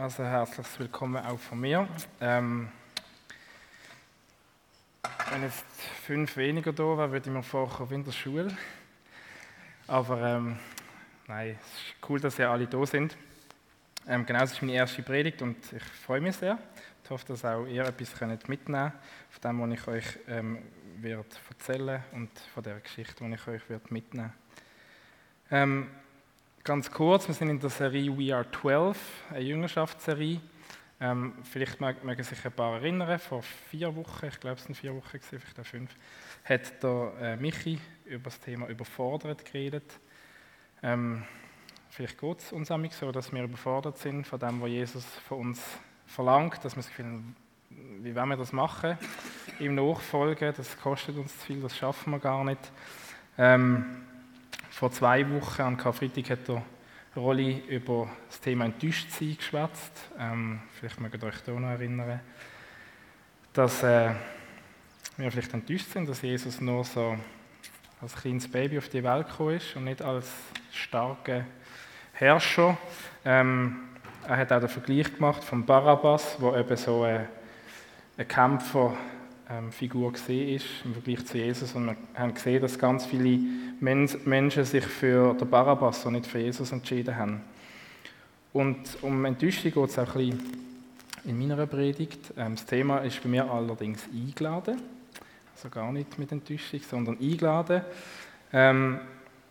Also herzliches Willkommen auch von mir. Ähm, wenn jetzt fünf weniger da wären, würde ich mir vorkommen in der Schule. Aber ähm, nein, es ist cool, dass ihr alle da sind. Ähm, genau, es ist meine erste Predigt und ich freue mich sehr. Ich hoffe, dass auch ihr etwas mitnehmen könnt, von dem, was ich euch ähm, wird erzählen und von der Geschichte, die ich euch wird mitnehmen ähm, Ganz kurz, wir sind in der Serie We Are 12, eine Jüngerschaftsserie. Ähm, vielleicht mögen sich ein paar erinnern, vor vier Wochen, ich glaube es sind vier Wochen, vielleicht auch fünf, hat der äh, Michi über das Thema überfordert geredet. Ähm, vielleicht geht es uns so, dass wir überfordert sind von dem, was Jesus von uns verlangt, dass wir das Gefühl wie wollen wir das machen? Ihm nachfolgen, das kostet uns zu viel, das schaffen wir gar nicht. Ähm, vor zwei Wochen an Karfreitag hat der Rolli über das Thema Enttäuschtsein geschwätzt. Ähm, vielleicht mögt ihr euch da noch erinnern, dass äh, wir vielleicht enttäuscht sind, dass Jesus nur so als kleines Baby auf die Welt gekommen ist und nicht als starker Herrscher. Ähm, er hat auch den Vergleich gemacht von Barabbas, wo eben so ein, ein Kämpfer Figur gesehen ist im Vergleich zu Jesus. Und wir haben gesehen, dass ganz viele Menschen sich für den Barabbas und nicht für Jesus entschieden haben. Und um Enttäuschung geht es auch ein bisschen in meiner Predigt. Ähm, das Thema ist bei mir allerdings eingeladen. Also gar nicht mit Enttäuschung, sondern eingeladen. Ähm,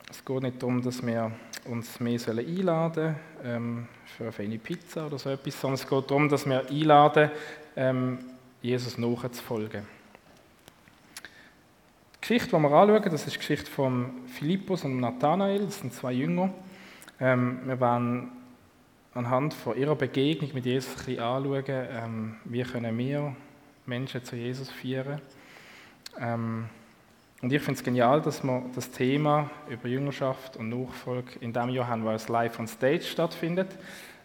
es geht nicht darum, dass wir uns mehr einladen sollen ähm, für eine feine Pizza oder so etwas, sondern es geht darum, dass wir einladen, ähm, Jesus nachzufolgen. Die Geschichte, die wir anschauen, das ist die Geschichte von Philippus und Nathanael, das sind zwei Jünger. Ähm, wir werden anhand von ihrer Begegnung mit Jesus ein bisschen anschauen, ähm, wie können wir Menschen zu Jesus führen. Ähm, und ich finde es genial, dass wir das Thema über Jüngerschaft und Nachfolge in diesem Jahr haben, weil es live on stage stattfindet.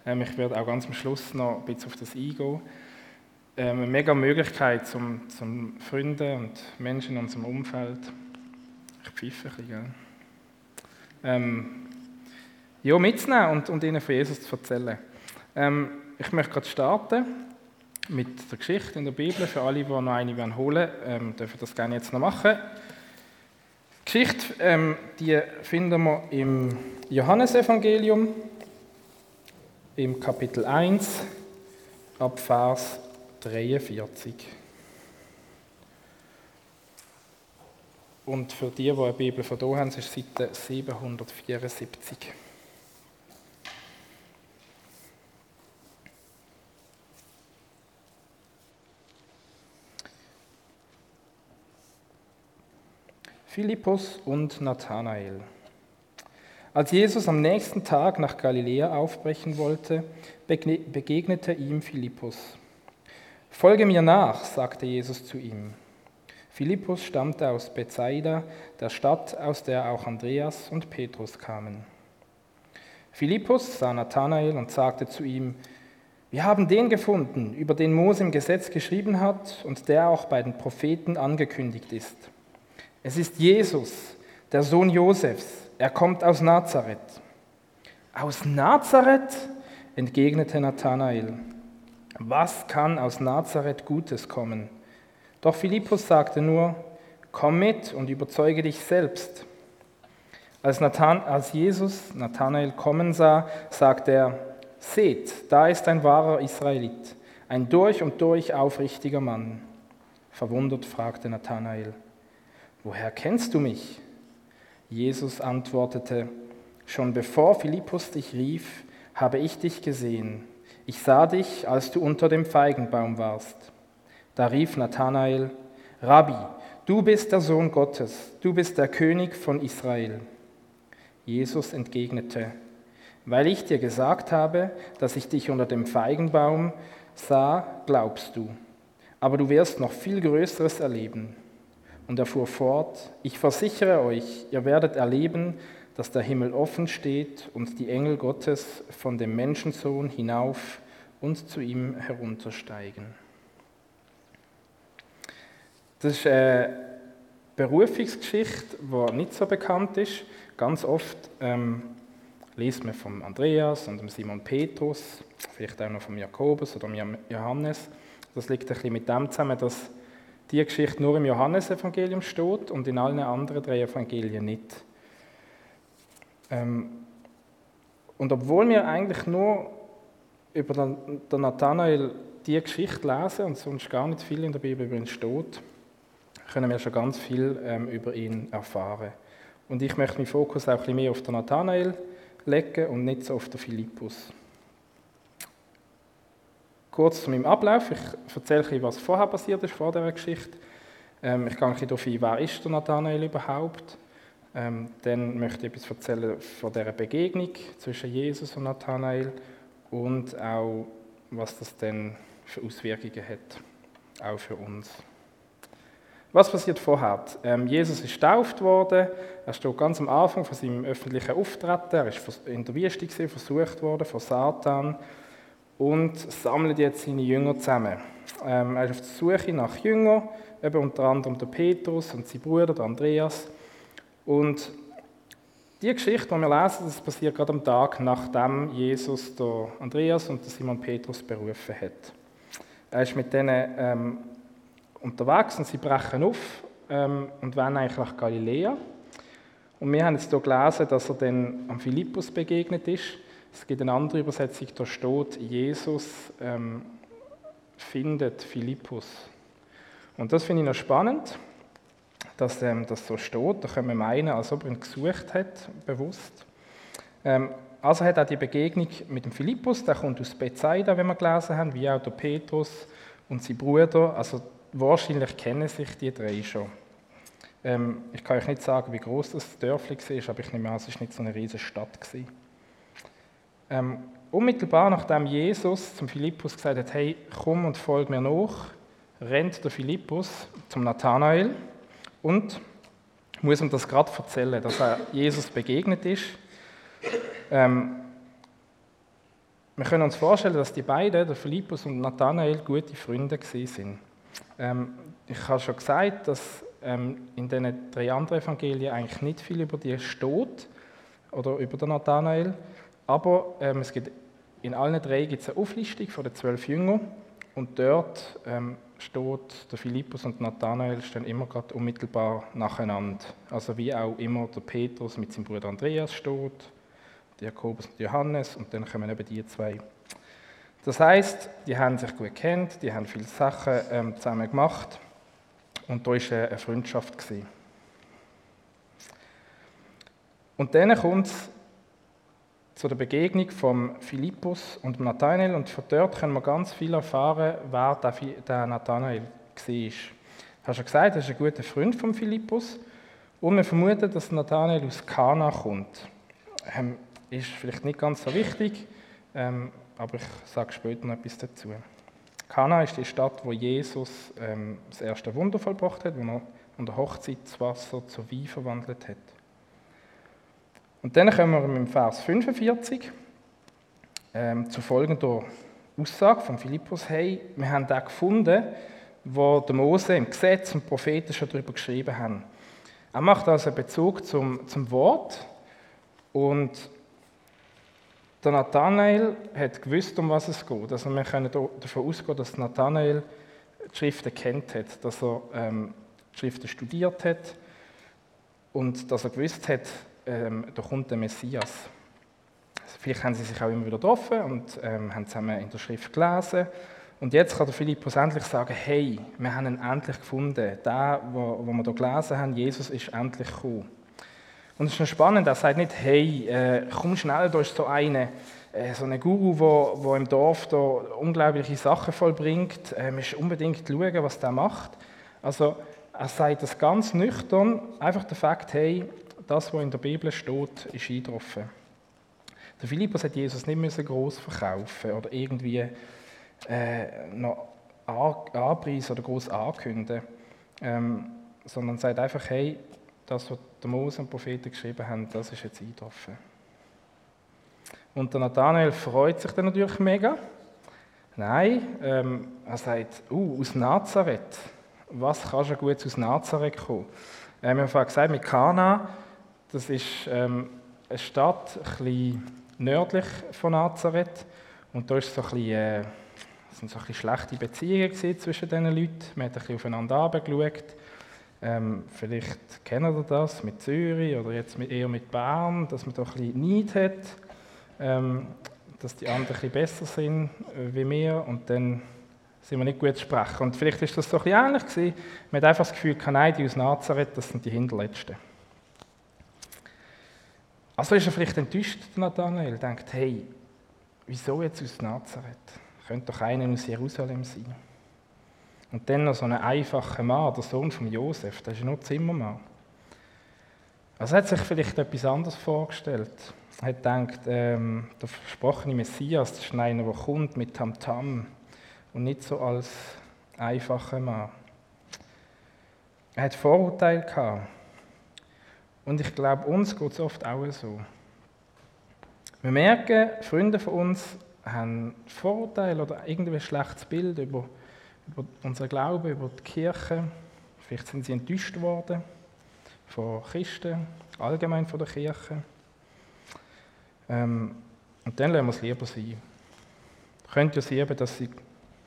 Ähm, ich werde auch ganz am Schluss noch ein bisschen auf das eingehen eine mega Möglichkeit, zum, zum Freunde und Menschen in unserem Umfeld, ich pfeife ein bisschen, gell? Ähm, ja, mitzunehmen und, und ihnen von Jesus zu erzählen. Ähm, ich möchte gerade starten mit der Geschichte in der Bibel. Für alle, die noch eine holen wollen, ähm, dürfen das gerne jetzt noch machen. Die Geschichte, ähm, die finden wir im Johannesevangelium, im Kapitel 1, ab Vers 43. Und für die, die eine Bibel von hier haben, ist Seite 774. Philippus und Nathanael. Als Jesus am nächsten Tag nach Galiläa aufbrechen wollte, begegnete ihm Philippus. Folge mir nach, sagte Jesus zu ihm. Philippus stammte aus Bethsaida, der Stadt, aus der auch Andreas und Petrus kamen. Philippus sah Nathanael und sagte zu ihm, wir haben den gefunden, über den Mose im Gesetz geschrieben hat und der auch bei den Propheten angekündigt ist. Es ist Jesus, der Sohn Josefs. Er kommt aus Nazareth. Aus Nazareth? entgegnete Nathanael. Was kann aus Nazareth Gutes kommen? Doch Philippus sagte nur, komm mit und überzeuge dich selbst. Als, Nathan, als Jesus Nathanael kommen sah, sagte er, seht, da ist ein wahrer Israelit, ein durch und durch aufrichtiger Mann. Verwundert fragte Nathanael, woher kennst du mich? Jesus antwortete, schon bevor Philippus dich rief, habe ich dich gesehen ich sah dich, als du unter dem Feigenbaum warst. Da rief Nathanael, Rabbi, du bist der Sohn Gottes, du bist der König von Israel. Jesus entgegnete, weil ich dir gesagt habe, dass ich dich unter dem Feigenbaum sah, glaubst du. Aber du wirst noch viel Größeres erleben. Und er fuhr fort, ich versichere euch, ihr werdet erleben, dass der Himmel offen steht und die Engel Gottes von dem Menschensohn hinauf und zu ihm heruntersteigen. Das ist eine Berufungsgeschichte, die nicht so bekannt ist. Ganz oft ähm, liest man von Andreas und Simon Petrus, vielleicht auch noch von Jakobus oder Johannes. Das liegt ein bisschen mit dem zusammen, dass die Geschichte nur im Johannesevangelium steht und in allen anderen drei Evangelien nicht. Ähm, und obwohl wir eigentlich nur über den Nathanael die Geschichte lesen und sonst gar nicht viel in der Bibel über ihn steht, können wir schon ganz viel ähm, über ihn erfahren. Und ich möchte meinen Fokus auch ein mehr auf den Nathanael legen und nicht so auf den Philippus. Kurz zu meinem Ablauf. Ich erzähle ein bisschen, was vorher passiert ist, vor dieser Geschichte. Ähm, ich gehe ein bisschen darauf ein, wer ist der Nathanael überhaupt. Ähm, dann möchte ich etwas erzählen von dieser Begegnung zwischen Jesus und Nathanael und auch, was das dann für Auswirkungen hat, auch für uns. Was passiert vorher? Ähm, Jesus ist getauft worden. Er steht ganz am Anfang von seinem öffentlichen Auftreten. Er ist in der Wüste gewesen, versucht worden von Satan und sammelt jetzt seine Jünger zusammen. Ähm, er ist auf der Suche nach Jüngern, eben unter anderem der Petrus und sein Bruder, der Andreas. Und die Geschichte, die wir lesen, das passiert gerade am Tag, nachdem Jesus Andreas und Simon Petrus berufen hat. Er ist mit denen ähm, unterwegs und sie brechen auf ähm, und wollen eigentlich nach Galiläa. Und wir haben jetzt hier gelesen, dass er dann am Philippus begegnet ist. Es gibt eine andere Übersetzung, da steht, Jesus ähm, findet Philippus. Und das finde ich noch spannend, dass ähm, das so steht. Da können wir meinen, als ob er ihn gesucht hat, bewusst. Ähm, also hat er die Begegnung mit dem Philippus, der kommt aus Bethsaida, wenn wir gelesen haben, wie auch der Petrus und sein Bruder. Also Wahrscheinlich kennen sich die drei schon. Ähm, ich kann euch nicht sagen, wie groß das Dörfli war, aber ich nehme an, es war nicht so eine riesige Stadt. Ähm, unmittelbar nachdem Jesus zum Philippus gesagt hat, hey, komm und folg mir nach, rennt der Philippus zum Nathanael und muss ihm das gerade erzählen, dass er Jesus begegnet ist. Ähm, wir können uns vorstellen, dass die beiden, der Philippus und Nathanael, gute Freunde waren. Ähm, ich habe schon gesagt, dass ähm, in den drei anderen Evangelien eigentlich nicht viel über die steht oder über den Nathanael, aber ähm, es gibt, in allen drei gibt es eine Auflistung von den zwölf Jüngern und dort ähm, steht der Philippus und Nathanael stehen immer gerade unmittelbar nacheinander. Also wie auch immer der Petrus mit seinem Bruder Andreas steht, der Jakobus und Johannes und dann kommen eben die zwei das heißt, die haben sich gut kennt, die haben viele Sachen ähm, zusammen gemacht und da war eine Freundschaft. Gewesen. Und dann kommt es zu der Begegnung von Philippus und Nathanael und von dort können wir ganz viel erfahren, wer der Nathanael war. Habe schon gesagt, er ist ein guter Freund von Philippus und wir vermuten, dass Nathanael aus Kana kommt. Ähm, ist vielleicht nicht ganz so wichtig. Ähm, aber ich sage später noch etwas dazu. Kana ist die Stadt, wo Jesus ähm, das erste Wunder vollbracht hat, wo er an der Hochzeit das Wasser zu Wein verwandelt hat. Und dann kommen wir im Vers 45 ähm, zu folgender Aussage von Philippus: Hey, wir haben da gefunden, wo der Mose im Gesetz und Propheten schon darüber geschrieben haben. Er macht also einen Bezug zum, zum Wort und der Nathanael hat gewusst, um was es geht. Also wir können davon ausgehen, dass Nathanael die Schriften kennt hat, dass er ähm, die Schriften studiert hat und dass er gewusst hat, ähm, da kommt der Messias. Also vielleicht haben sie sich auch immer wieder getroffen und ähm, haben zusammen in der Schrift gelesen. Und jetzt kann der Philippus endlich sagen, hey, wir haben ihn endlich gefunden. Der, wo, wo wir hier gelesen haben, Jesus ist endlich gekommen. Und es ist noch spannend, er sagt nicht, hey, äh, komm schnell, da ist so eine, äh, so ein Guru, wo, wo im Dorf da unglaubliche Sachen vollbringt. Äh, musst unbedingt schauen, was der macht. Also er sagt das ganz nüchtern, einfach der Fakt, hey, das, was in der Bibel steht, ist eingetroffen. Der Philippus hat Jesus nicht müssen groß verkaufen oder irgendwie äh, noch anpreisen oder groß ankündigen, ähm, sondern sagt einfach, hey, das, was der Mose und die Propheten geschrieben haben, das ist jetzt eingetroffen. Und der Nathanael freut sich dann natürlich mega. Nein, ähm, er sagt, uh, aus Nazareth. Was kann schon gut aus Nazareth kommen? Wir haben vorhin gesagt, mit Kana, das ist ähm, eine Stadt, ein nördlich von Nazareth. Und da ist so ein bisschen, äh, sind so ein schlechte Beziehungen zwischen diesen Leuten. Man hat ein bisschen aufeinander herabgeschaut. Ähm, vielleicht kennt ihr das mit Zürich oder jetzt eher mit Bern, dass man da ein bisschen Neid hat, ähm, dass die anderen ein bisschen besser sind äh, wie wir und dann sind wir nicht gut zu sprechen. Und vielleicht ist das so ein bisschen ähnlich gewesen. Man hat einfach das Gefühl, nein, die aus Nazareth, das sind die Hinterletzten. Also ist er vielleicht enttäuscht, Nathanael, denkt, hey, wieso jetzt aus Nazareth? Könnte doch einer aus Jerusalem sein. Und dann noch so ein einfacher Mann, der Sohn von Josef, der ist nur Zimmermann. Also hat sich vielleicht etwas anderes vorgestellt. Er hat gedacht, ähm, der versprochene Messias, das ist einer, der kommt mit Tamtam und nicht so als einfacher Mann. Er hat Vorurteile gehabt. Und ich glaube, uns geht es oft auch so. Wir merken, Freunde von uns haben Vorurteile oder irgendwie ein schlechtes Bild über, über unseren Glauben, über die Kirche. Vielleicht sind sie enttäuscht worden von Christen, allgemein von der Kirche. Ähm, und dann lassen wir es lieber sein. Könnte ja sein, dass sie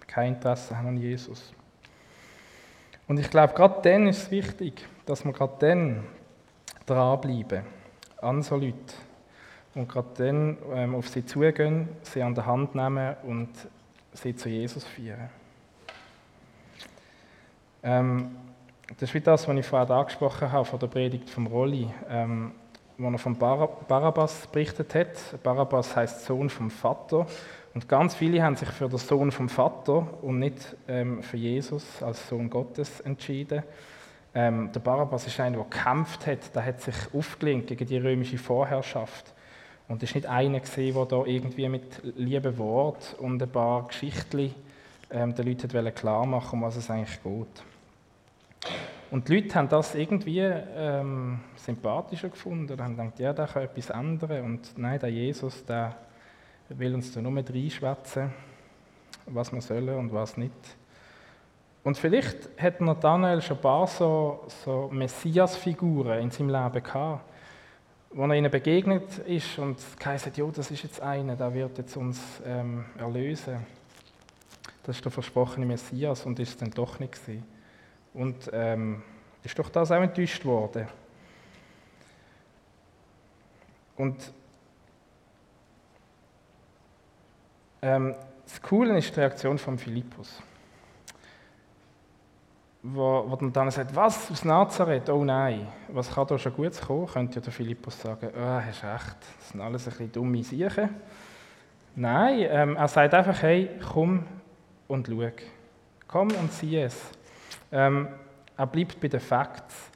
kein Interesse haben an Jesus. Und ich glaube, gerade dann ist es wichtig, dass wir gerade dann dranbleiben an so Leute. Und gerade dann ähm, auf sie zugehen, sie an der Hand nehmen und sie zu Jesus führen. Ähm, das ist wie das, was ich vorher angesprochen habe, von der Predigt vom Rolli, ähm, wo er von Barabbas berichtet hat. Barabbas heißt Sohn vom Vater. Und ganz viele haben sich für den Sohn vom Vater und nicht ähm, für Jesus als Sohn Gottes entschieden. Ähm, der Barabbas ist einer, der gekämpft hat, der hat sich aufgelehnt gegen die römische Vorherrschaft. Und es war nicht einer, der da irgendwie mit lieben Wort und ein paar Geschichten ähm, den Leuten klar machen um was es eigentlich geht. Und die Leute haben das irgendwie ähm, sympathischer gefunden und haben gedacht, ja, der kann etwas ändern. Und nein, der Jesus, der will uns da nur reinschwätzen, was wir sollen und was nicht. Und vielleicht hat Nathanael schon ein paar so, so Messias-Figuren in seinem Leben gehabt, wo er ihnen begegnet ist und gesagt ja, das ist jetzt einer, der wird jetzt uns ähm, erlösen. Das ist der versprochene Messias und ist es dann doch nicht gewesen. Und ähm, ist doch das auch enttäuscht worden. Und ähm, das Coole ist die Reaktion von Philippus wo, wo dann sagt, was, aus Nazareth? Oh nein, was kann da schon Gutes kommen? Könnte ja der Philippus sagen, oh, hast recht, das sind alles ein bisschen dumme Sachen. Nein, ähm, er sagt einfach, hey, komm und schau. Komm und sieh es. Ähm, er bleibt bei den Facts.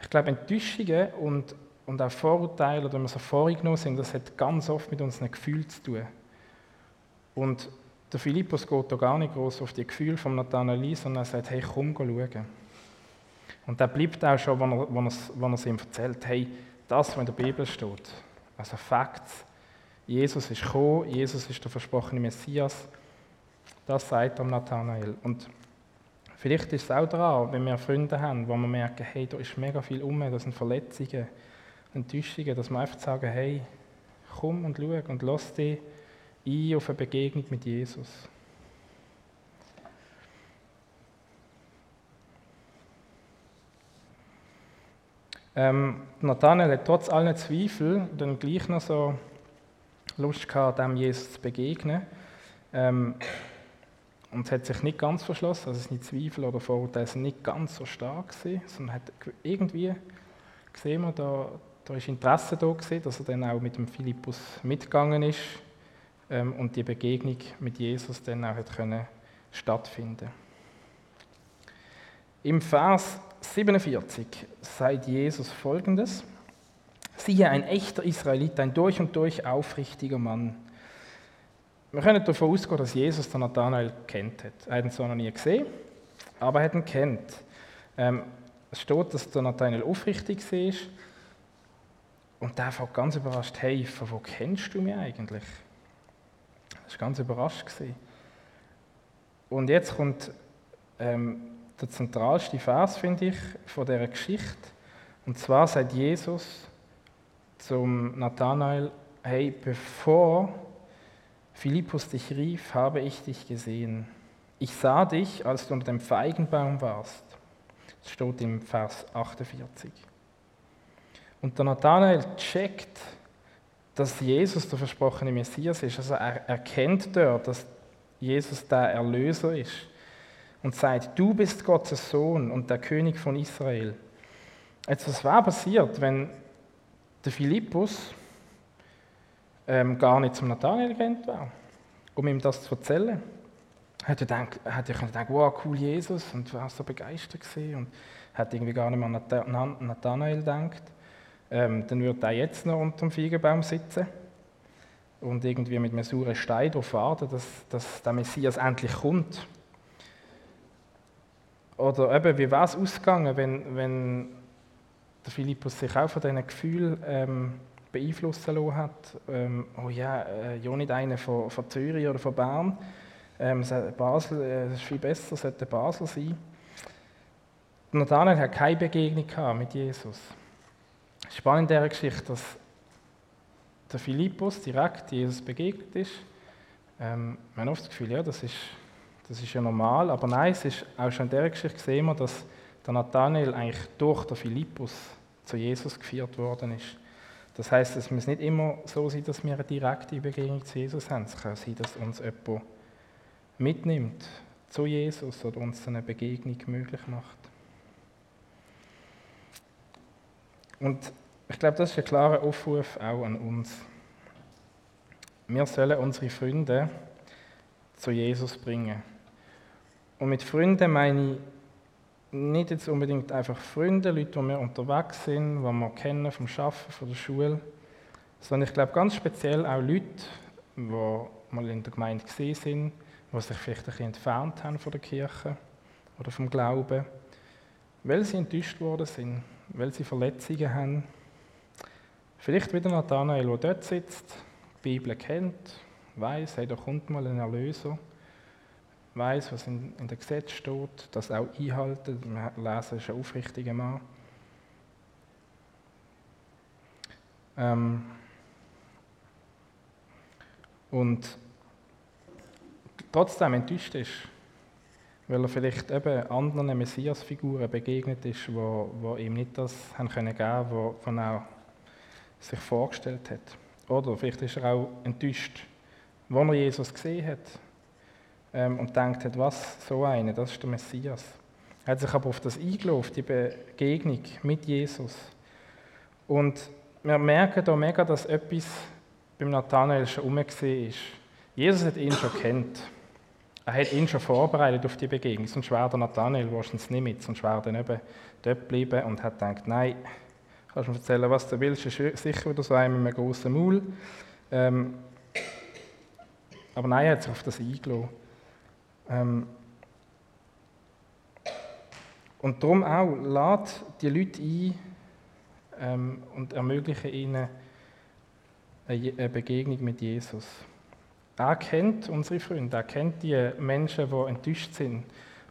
Ich glaube, Enttäuschungen und, und auch Vorurteile, oder wenn wir so vorgenommen sind, das hat ganz oft mit unseren Gefühlen zu tun. Und der Philippus geht da gar nicht groß auf die Gefühle von Nathanael sondern er sagt, hey, komm, schauen. Und er bleibt auch schon, wenn er, wenn, er, wenn er es ihm erzählt, hey, das, was in der Bibel steht, also Facts, Jesus ist gekommen, Jesus ist der versprochene Messias, das sagt er Nathanael. Und vielleicht ist es auch daran, wenn wir Freunde haben, wo wir merken, hey, da ist mega viel um, da sind Verletzungen, Enttäuschungen, dass wir einfach sagen, hey, komm und schau und lass dich ein auf eine Begegnung mit Jesus. Ähm, Nathanael hat trotz allen Zweifel dann gleich noch so Lust gehabt, dem Jesus zu begegnen. Ähm, und es hat sich nicht ganz verschlossen, also seine Zweifel oder Vorurteile sind nicht ganz so stark gewesen, sondern hat irgendwie gesehen wir, da, da ist Interesse da gewesen, dass er dann auch mit dem Philippus mitgegangen ist und die Begegnung mit Jesus dann auch können stattfinden Im Vers 47 sagt Jesus folgendes: Siehe, ein echter Israelit, ein durch und durch aufrichtiger Mann. Wir können davon ausgehen, dass Jesus den Nathanael kennt hat. Er hat ihn zwar noch nie gesehen, aber er hat ihn kennt. Ähm, es steht, dass der Nathanael aufrichtig war. Und der war ganz überrascht: Hey, von wo kennst du mich eigentlich? Das war ganz überrascht. Und jetzt kommt ähm, der zentralste Vers, finde ich, von dieser Geschichte. Und zwar sagt Jesus zum Nathanael, hey, bevor Philippus dich rief, habe ich dich gesehen. Ich sah dich, als du unter dem Feigenbaum warst. Das steht im Vers 48. Und der Nathanael checkt, dass Jesus der versprochene Messias ist. Also er erkennt dort, dass Jesus der Erlöser ist und sagt, du bist Gottes Sohn und der König von Israel. Jetzt, was wäre passiert, wenn der Philippus ähm, gar nicht zum Nathanael gerannt wäre, um ihm das zu erzählen? Hätte er er gedacht, wow, cool Jesus, und war so begeistert gewesen und hat irgendwie gar nicht mehr an Nathanael gedacht. Ähm, dann würde er jetzt noch unter dem Feigenbaum sitzen und irgendwie mit einem sauren Stein darauf warten, dass, dass der Messias endlich kommt. Oder eben, wie wäre es ausgegangen, wenn, wenn der Philippus sich auch von diesen Gefühlen ähm, beeinflussen lassen hat? Ähm, oh ja, äh, ja nicht einer von, von Zürich oder von Bern. Ähm, Basel äh, ist viel besser, sollte Basel sein. Nathanael hat keine Begegnung mit Jesus. Spannend in dieser Geschichte, dass der Philippus direkt Jesus begegnet ist. Ähm, man hat oft das Gefühl, ja, das ist, das ist ja normal, aber nein, es ist auch schon in dieser Geschichte gesehen, dass der Nathanael eigentlich durch den Philippus zu Jesus geführt worden ist. Das heißt, es muss nicht immer so sein, dass wir eine direkte Begegnung zu Jesus haben. Es kann sein, dass uns jemand mitnimmt zu Jesus oder uns eine Begegnung möglich macht. Und ich glaube, das ist ein klarer Aufruf auch an uns. Wir sollen unsere Freunde zu Jesus bringen. Und mit Freunden meine ich nicht jetzt unbedingt einfach Freunde, Leute, die wir unterwegs sind, die wir kennen vom Arbeiten, von der Schule, sondern ich glaube ganz speziell auch Leute, die mal in der Gemeinde gesehen sind, die sich vielleicht ein bisschen entfernt haben von der Kirche oder vom Glauben, weil sie enttäuscht worden sind, weil sie Verletzungen haben. Vielleicht wieder Nathanael, der dort sitzt, die Bibel kennt, weiß, hey, da kommt mal ein Erlöser weiß, was in, in dem Gesetz steht, das auch einhalten. Wir lesen, ist ein aufrichtiger Mann. Ähm und trotzdem enttäuscht ist, weil er vielleicht eben anderen Messias-Figuren begegnet ist, wo ihm nicht das haben können geben, was er sich vorgestellt hat. Oder vielleicht ist er auch enttäuscht, wo er Jesus gesehen hat, ähm, und denkt hat, was, so eine, das ist der Messias. Er hat sich aber auf das eingelassen, die Begegnung mit Jesus. Und wir merken hier mega, dass etwas beim Nathanael schon umgesehen ist. Jesus hat ihn schon kennt. Er hat ihn schon vorbereitet auf die Begegnung. Sonst wäre der Nathanael wahrscheinlich nicht mit. Sonst wäre er eben dort geblieben und hat gedacht, nein, kannst mir erzählen, was du willst, ist sicher wieder so ein mit einem großen Maul. Ähm, aber nein, er hat sich auf das eingelassen. Ähm, und darum auch, lad die Leute ein ähm, und ermögliche ihnen eine Begegnung mit Jesus. Er kennt unsere Freunde, er kennt die Menschen, die enttäuscht sind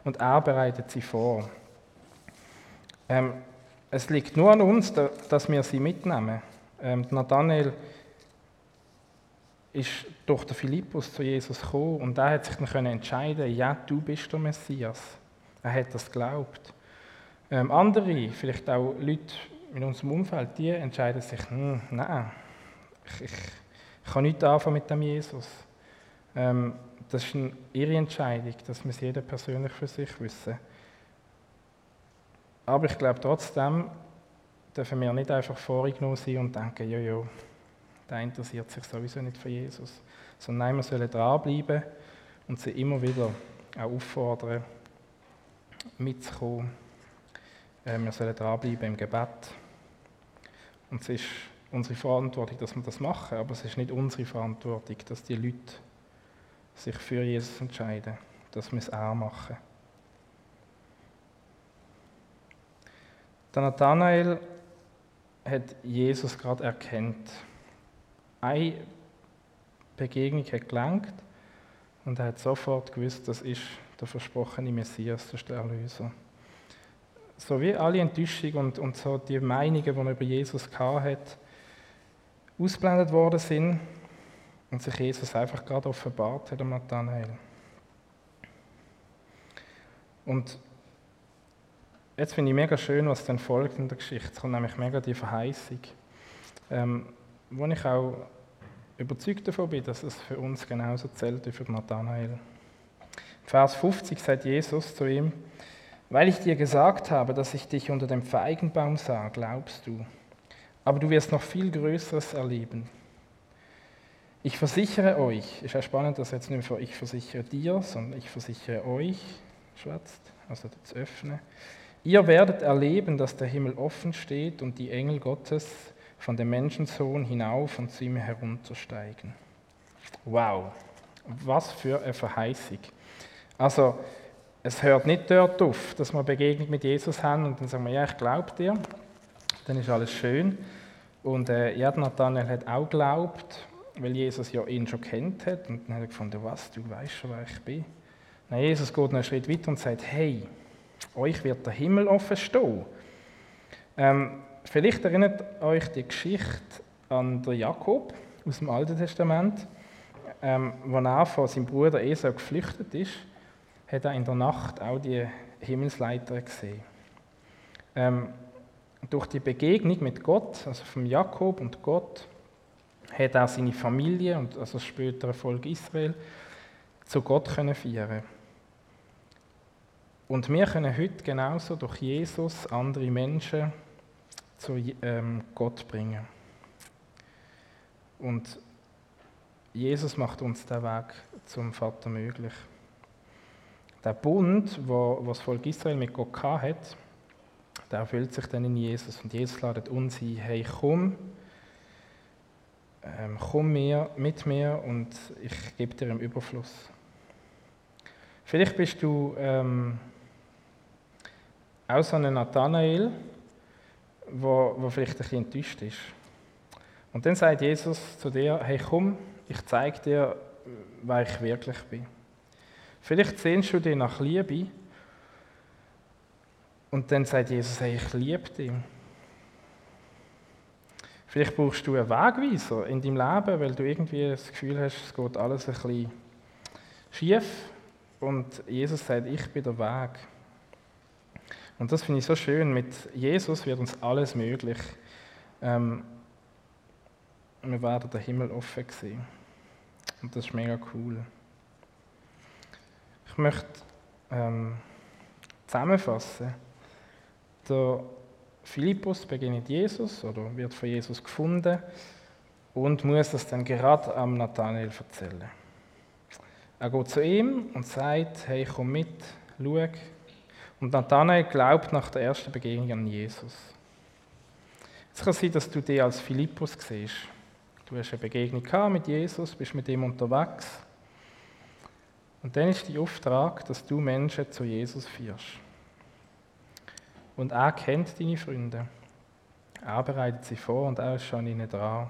und er bereitet sie vor. Ähm, es liegt nur an uns, dass wir sie mitnehmen. Ähm, Nathanael ist durch den Philippus zu Jesus gekommen und er hat sich dann können entscheiden, ja, du bist der Messias. Er hat das geglaubt. Ähm, andere, vielleicht auch Leute in unserem Umfeld, die entscheiden sich, hm, nein, ich, ich, kann nichts anfangen mit dem Jesus. Ähm, das ist eine, ihre Entscheidung, das muss jeder persönlich für sich wissen. Aber ich glaube trotzdem, dürfen wir nicht einfach vorgenommen sein und denken, ja, der interessiert sich sowieso nicht für Jesus. Sondern nein, wir sollen dranbleiben und sie immer wieder auch auffordern, mitzukommen. Äh, wir sollen dranbleiben im Gebet. Und es ist unsere Verantwortung, dass wir das machen, aber es ist nicht unsere Verantwortung, dass die Leute sich für Jesus entscheiden. Das muss er machen. Der Nathanael hat Jesus gerade erkannt eine Begegnung hat gelangt und er hat sofort gewusst, das ist der versprochene Messias, das ist der Erlöser. So wie alle Enttäuschungen und, und so die Meinungen, die er über Jesus hat, ausblendet worden sind und sich Jesus einfach gerade offenbart hat am Nathanael. Und jetzt finde ich mega schön, was dann folgt in der Geschichte. Es kommt nämlich mega die Verheißung, ähm, wo ich auch überzeugt davon bin, dass es für uns genauso zählt wie für Nathanael. Vers 50 sagt Jesus zu ihm, weil ich dir gesagt habe, dass ich dich unter dem Feigenbaum sah, glaubst du. Aber du wirst noch viel Größeres erleben. Ich versichere euch, ist ja spannend, dass jetzt nicht mehr ich versichere dir, sondern ich versichere euch, schwätzt, also das Öffnen. Ihr werdet erleben, dass der Himmel offen steht und die Engel Gottes von dem Menschensohn hinauf und zu ihm heruntersteigen. Wow, was für eine Verheißung. Also, es hört nicht dort auf, dass wir Begegnung mit Jesus haben und dann sagen wir, ja, ich glaube dir, dann ist alles schön. Und äh, ja, Nathanael hat auch geglaubt, weil Jesus ja ihn schon kennt hat und dann hat er gefunden, was, du weißt schon, wer ich bin. Dann Jesus geht einen Schritt weiter und sagt, hey, euch wird der Himmel offen stehen. Ähm, vielleicht erinnert euch die Geschichte an den Jakob aus dem Alten Testament, ähm, wo er von seinem Bruder Esau geflüchtet ist, hat er in der Nacht auch die Himmelsleiter gesehen. Ähm, durch die Begegnung mit Gott, also von Jakob und Gott, hat er seine Familie und also das spätere Volk Israel zu Gott können führen. Und wir können heute genauso durch Jesus andere Menschen zu ähm, Gott bringen. Und Jesus macht uns den Weg zum Vater möglich. Der Bund, was das Volk Israel mit Gott hat, der erfüllt sich dann in Jesus. Und Jesus ladet uns ein, hey, komm, ähm, komm mir, mit mir und ich gebe dir im Überfluss. Vielleicht bist du ähm, auch so ein Nathanael, wo, wo vielleicht ein bisschen enttäuscht ist. Und dann sagt Jesus zu dir, hey komm, ich zeige dir, wer ich wirklich bin. Vielleicht sehnst du dich nach Liebe und dann sagt Jesus, hey, ich liebe dich. Vielleicht brauchst du einen Wegweiser in deinem Leben, weil du irgendwie das Gefühl hast, es geht alles ein bisschen schief. Und Jesus sagt, ich bin der Weg. Und das finde ich so schön. Mit Jesus wird uns alles möglich. Ähm, wir werden den Himmel offen sehen. Und das ist mega cool. Ich möchte ähm, zusammenfassen. Der Philippus begegnet Jesus oder wird von Jesus gefunden und muss das dann gerade am Nathanael erzählen. Er geht zu ihm und sagt: Hey, komm mit, schau. Und Nathanael glaubt nach der ersten Begegnung an Jesus. Es kann sein, dass du dich als Philippus siehst. Du hast eine Begegnung mit Jesus, bist mit ihm unterwegs. Und dann ist dein Auftrag, dass du Menschen zu Jesus führst. Und er kennt deine Freunde. Er bereitet sie vor und er ist schon ihnen dran.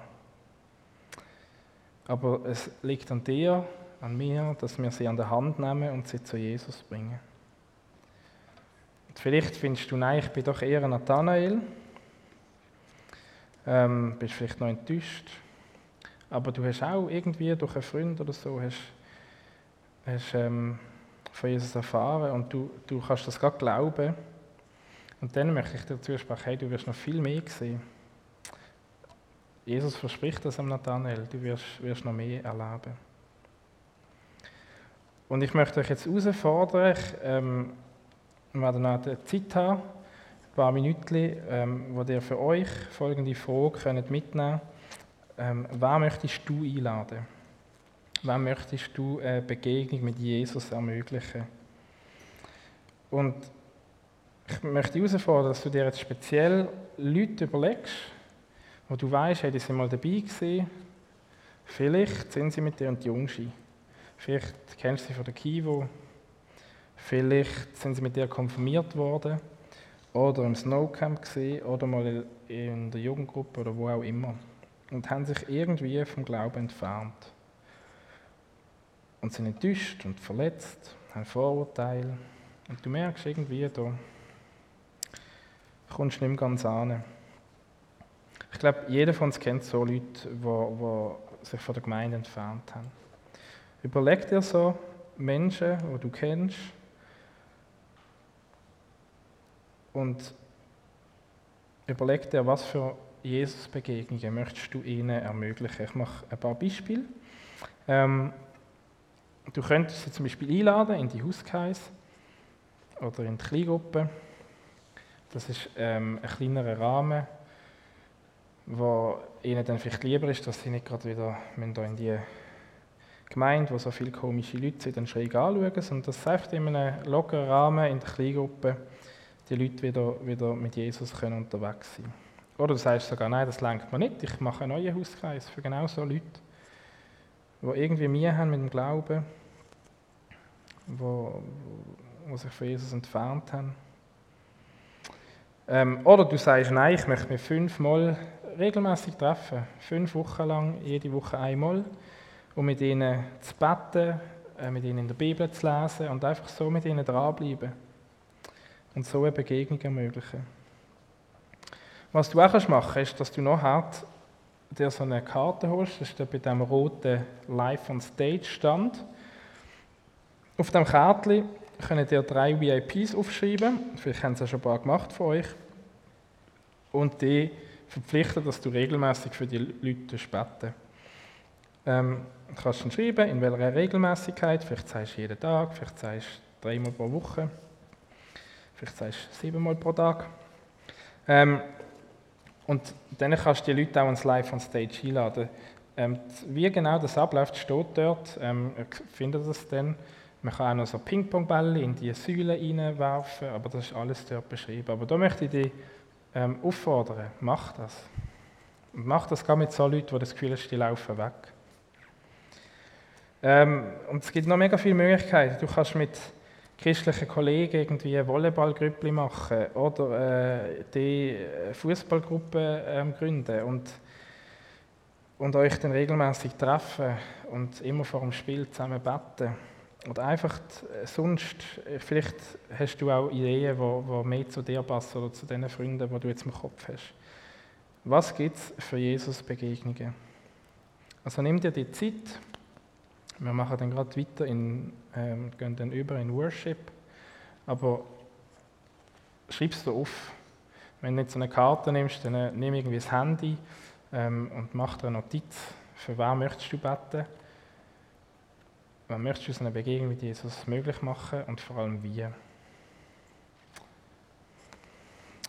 Aber es liegt an dir, an mir, dass wir sie an der Hand nehmen und sie zu Jesus bringen. Und vielleicht findest du, nein, ich bin doch eher Nathanael. Ähm, bist vielleicht noch enttäuscht. Aber du hast auch irgendwie durch einen Freund oder so hast, hast ähm, von Jesus erfahren und du, du kannst das gerade glauben. Und dann möchte ich dir zusprechen, hey, du wirst noch viel mehr sehen. Jesus verspricht das am Nathanael, du wirst, wirst noch mehr erleben. Und ich möchte euch jetzt herausfordern, ich ähm, werde noch Zeit haben, ein paar Minuten, ähm, wo ihr für euch folgende Frage könnt mitnehmen könnt. Ähm, wer möchtest du einladen? Wer möchtest du eine Begegnung mit Jesus ermöglichen? Und ich möchte herausfordern, dass du dir jetzt speziell Leute überlegst, wo du weißt, hey, die sind mal dabei gewesen. Vielleicht sind sie mit dir und die Jungschi. Vielleicht kennst du sie von der Kivo. Vielleicht sind sie mit dir konfirmiert worden. Oder im Snowcamp gesehen. Oder mal in der Jugendgruppe oder wo auch immer. Und haben sich irgendwie vom Glauben entfernt. Und sind enttäuscht und verletzt, haben Vorurteile. Und du merkst irgendwie, da kommst du nicht mehr ganz an. Ich glaube, jeder von uns kennt so Leute, die sich von der Gemeinde entfernt haben. Überleg dir so Menschen, die du kennst, und überleg dir, was für Jesus-Begegnungen möchtest du ihnen ermöglichen. Ich mache ein paar Beispiele. Ähm, du könntest sie zum Beispiel einladen in die Hauskreis oder in die Kleingruppe. Das ist ähm, ein kleinerer Rahmen, wo ihnen dann vielleicht lieber ist, dass sie nicht gerade wieder in die Gemeinde, wo so viele komische Leute sind, dann schräg anschauen, sondern dass sie in einem lockeren Rahmen in der Kleingruppe die Leute wieder, wieder mit Jesus können unterwegs sein. Oder du sagst sogar, nein, das lenkt mir nicht, ich mache einen neuen Hauskreis für genau so Leute, die irgendwie Mühe haben mit dem Glauben, die sich von Jesus entfernt haben. Ähm, oder du sagst, nein, ich möchte mich fünfmal regelmäßig treffen, fünf Wochen lang, jede Woche einmal, um mit ihnen zu beten, äh, mit ihnen in der Bibel zu lesen und einfach so mit ihnen dranbleiben und so eine Begegnung ermöglichen. Was du auch machen kannst, ist, dass du noch hart dir so eine Karte holst, das ist bei dem roten Live on Stage Stand. Auf dem Kärtchen könnt ihr drei VIPs aufschreiben, vielleicht haben es ja schon ein paar gemacht von euch, und die verpflichten, dass du regelmäßig für die Leute beten. Ähm, kannst dann schreiben, in welcher Regelmäßigkeit, vielleicht sagst du jeden Tag, vielleicht sagst du dreimal pro Woche. Vielleicht sagst du siebenmal pro Tag. Ähm, und dann kannst du die Leute auch ins Live on Stage einladen. Ähm, wie genau das abläuft, steht dort. Ähm, ihr findet das dann. Man kann auch noch so Ping-Pong-Bälle in die Säule reinwerfen, aber das ist alles dort beschrieben. Aber da möchte ich dich ähm, auffordern, mach das. Und mach das gar mit so Leuten, die das Gefühl haben, die laufen weg. Ähm, und es gibt noch mega viele Möglichkeiten. Du kannst mit christlichen Kollegen irgendwie eine Volleyballgruppe machen oder äh, die äh, Fußballgruppe äh, gründen und, und euch dann regelmäßig treffen und immer vor dem Spiel zusammen beten. Oder einfach äh, sonst, äh, vielleicht hast du auch Ideen, die, die mehr zu dir passen oder zu den Freunden, die du jetzt im Kopf hast. Was gibt es für Jesus-Begegnungen? Also nimm dir die Zeit, wir machen dann gerade weiter, in, ähm, gehen dann über in Worship. Aber schreib es dir auf. Wenn du so eine Karte nimmst, dann äh, nimm irgendwie das Handy ähm, und mach dir eine Notiz. Für wen möchtest du beten? Wann möchtest du so eine Begegnung mit Jesus möglich machen und vor allem wie?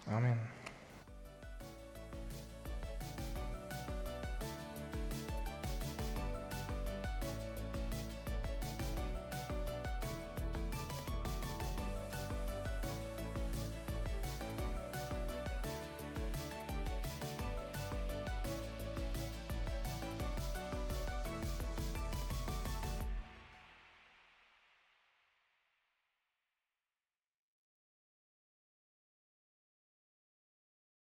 Amen.